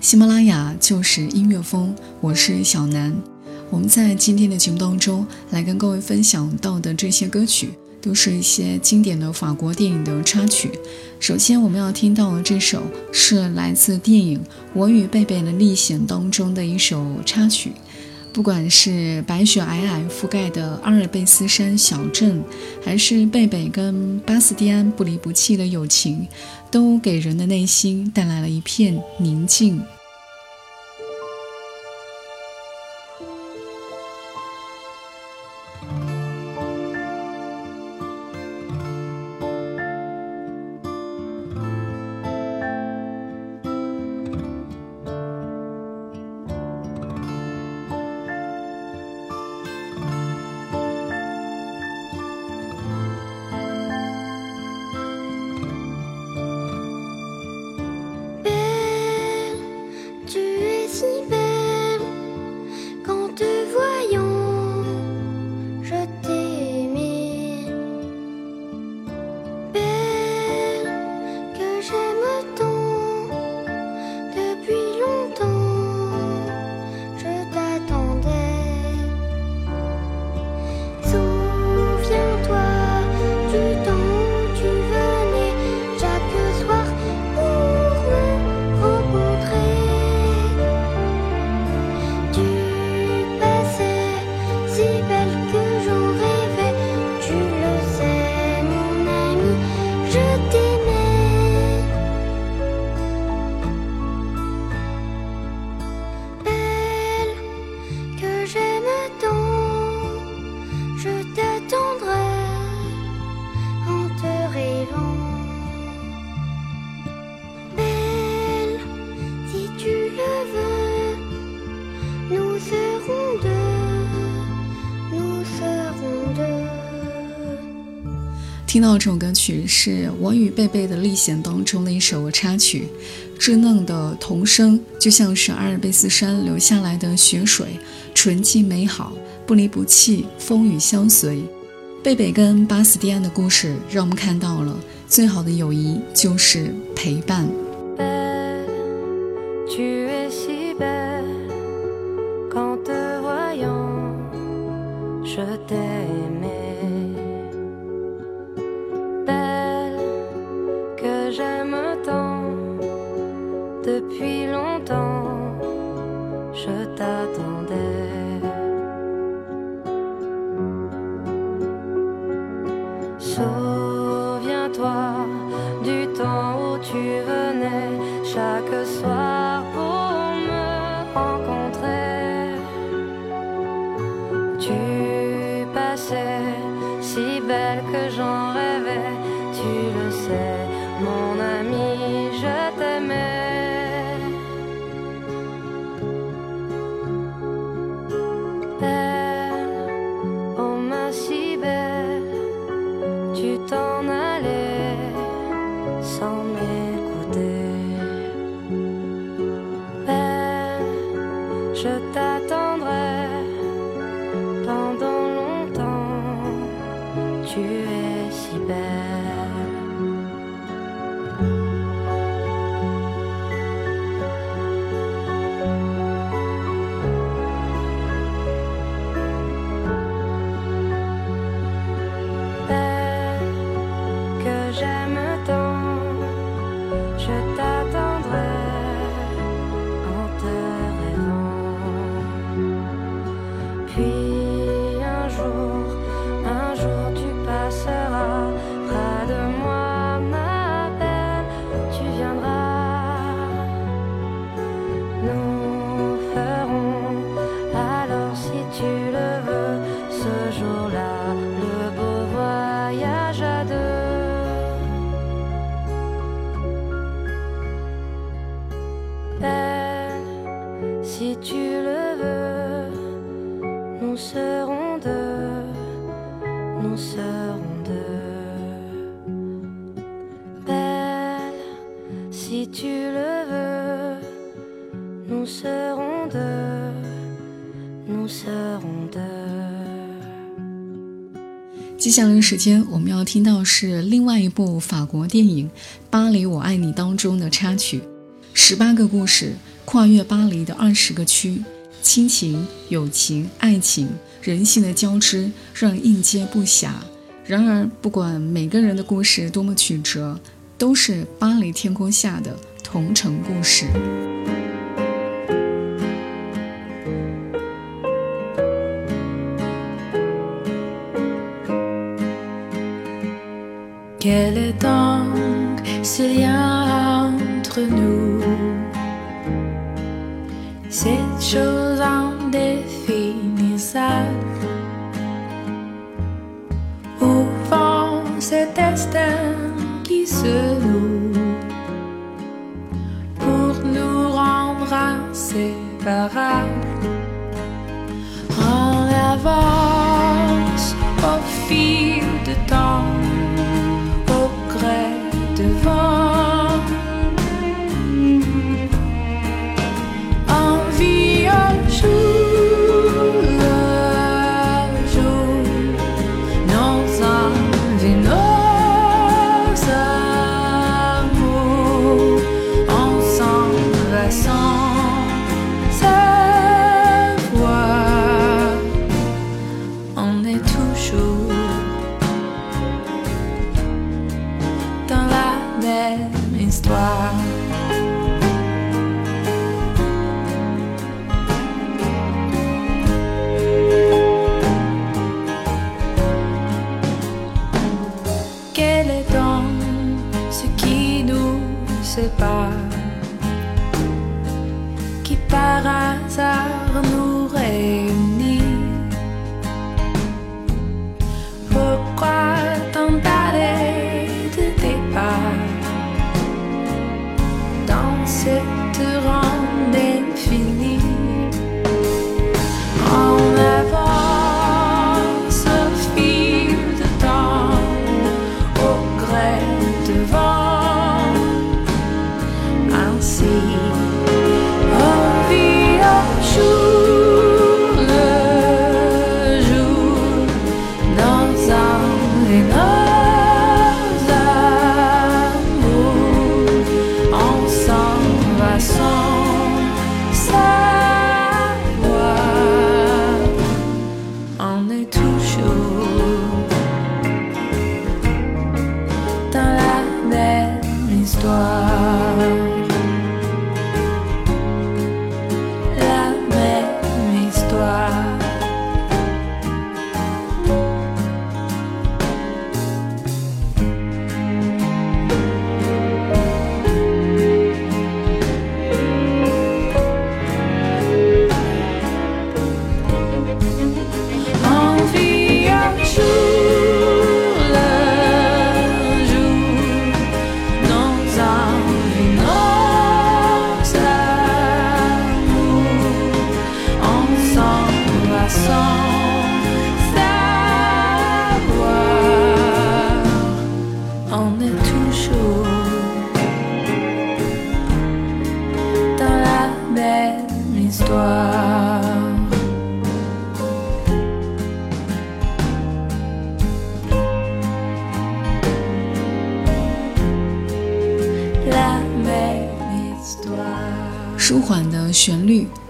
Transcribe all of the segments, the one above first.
喜马拉雅就是音乐风，我是小南。我们在今天的节目当中来跟各位分享到的这些歌曲，都是一些经典的法国电影的插曲。首先我们要听到的这首是来自电影《我与贝贝的历险》当中的一首插曲。不管是白雪皑皑覆盖的阿尔卑斯山小镇，还是贝贝跟巴斯蒂安不离不弃的友情，都给人的内心带来了一片宁静。thank you 听到这首歌曲是我与贝贝的历险当中的一首插曲，稚嫩的童声就像是阿尔卑斯山流下来的雪水，纯净美好，不离不弃，风雨相随。贝贝跟巴斯蒂安的故事，让我们看到了最好的友谊就是陪伴。j'aime tant. I met. 接下来的时间，我们要听到是另外一部法国电影《巴黎我爱你》当中的插曲。十八个故事，跨越巴黎的二十个区，亲情、友情、爱情、人性的交织，让人应接不暇。然而，不管每个人的故事多么曲折，都是巴黎天空下的同城故事。Quel est donc ce lien entre nous Cette chose indéfinissable Au fond, cet instinct qui se loue Pour nous rendre inséparables En avance, au fil même histoire. Quel est donc ce qui nous sépare, qui par hasard nous c'est te rendre filles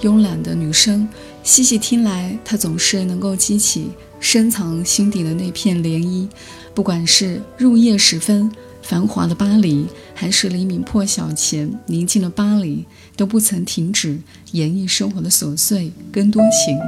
慵懒的女声细细听来，她总是能够激起深藏心底的那片涟漪。不管是入夜时分繁华的巴黎，还是黎明破晓前宁静的巴黎，都不曾停止演绎生活的琐碎跟多情。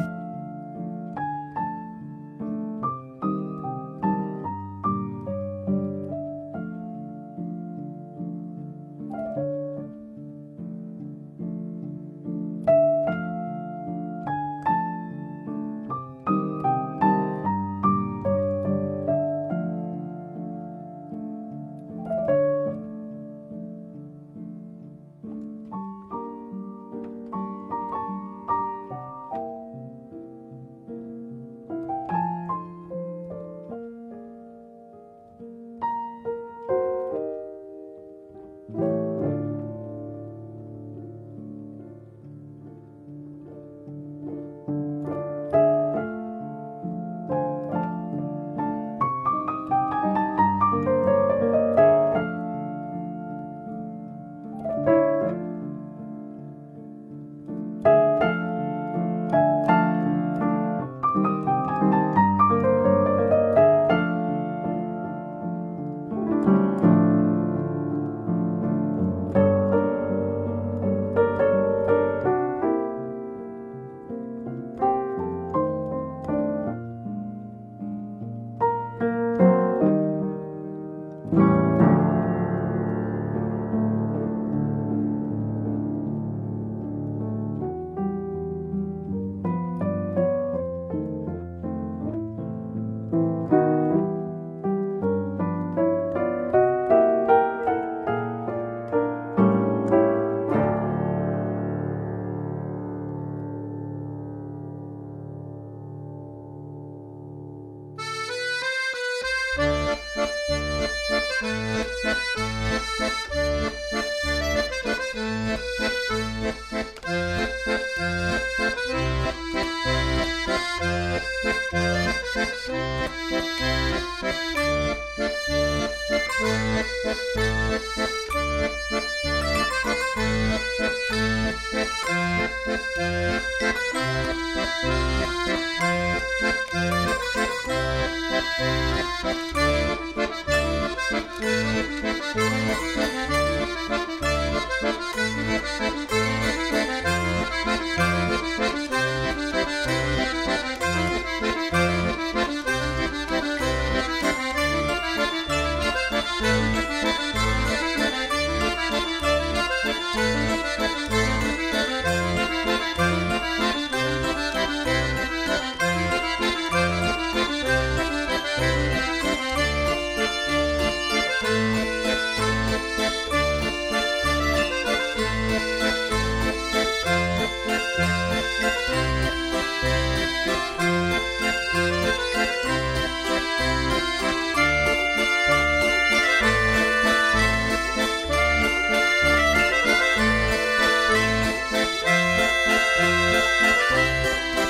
Música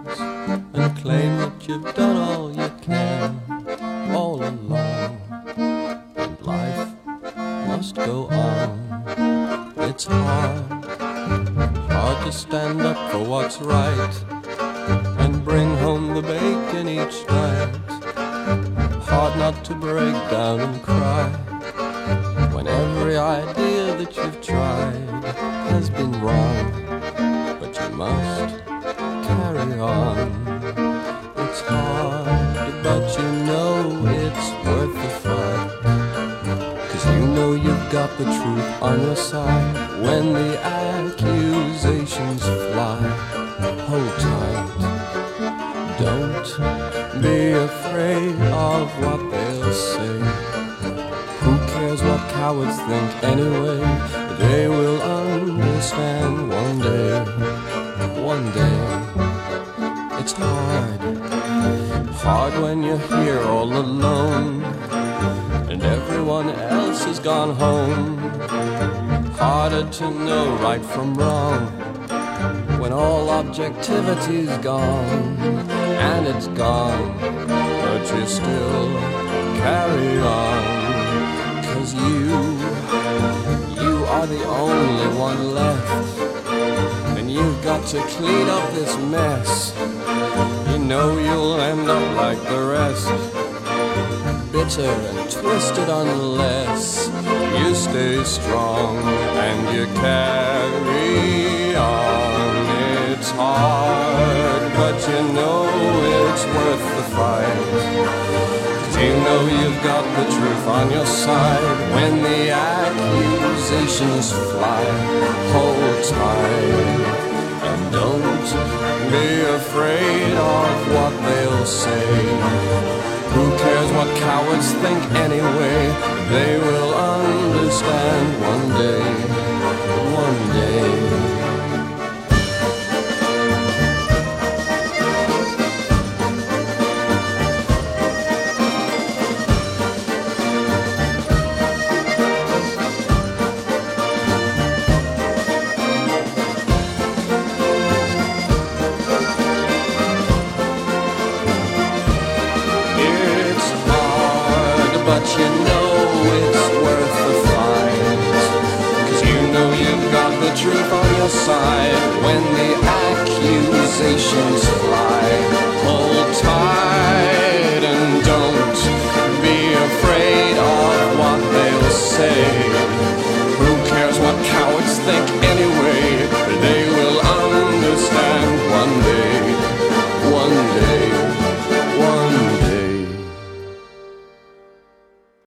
claim that you've done all you can all along. And life must go on. It's hard, hard to stand up for what's right and bring home the bacon each night. Hard not to break down and cry when every idea that you've tried has been wrong. But you must. the truth on your side when the accusations fly. Hold tight, don't be afraid of what they'll say. Who cares what cowards think anyway? They will understand one day, one day. It's hard, hard when you're here all alone everyone else has gone home. Harder to know right from wrong when all objectivity's gone and it's gone, but you still carry on. Cause you, you are the only one left, and you've got to clean up this mess. You know you'll end up like the rest bitter and twisted unless you stay strong and you carry on. It's hard, but you know it's worth the fight. You know you've got the truth on your side when the accusations fly. Hold tight and don't be afraid of what they'll say think anyway, they will understand one day. but you know it's worth the fight. Cause you know you've got the truth on your side when the accusations fly.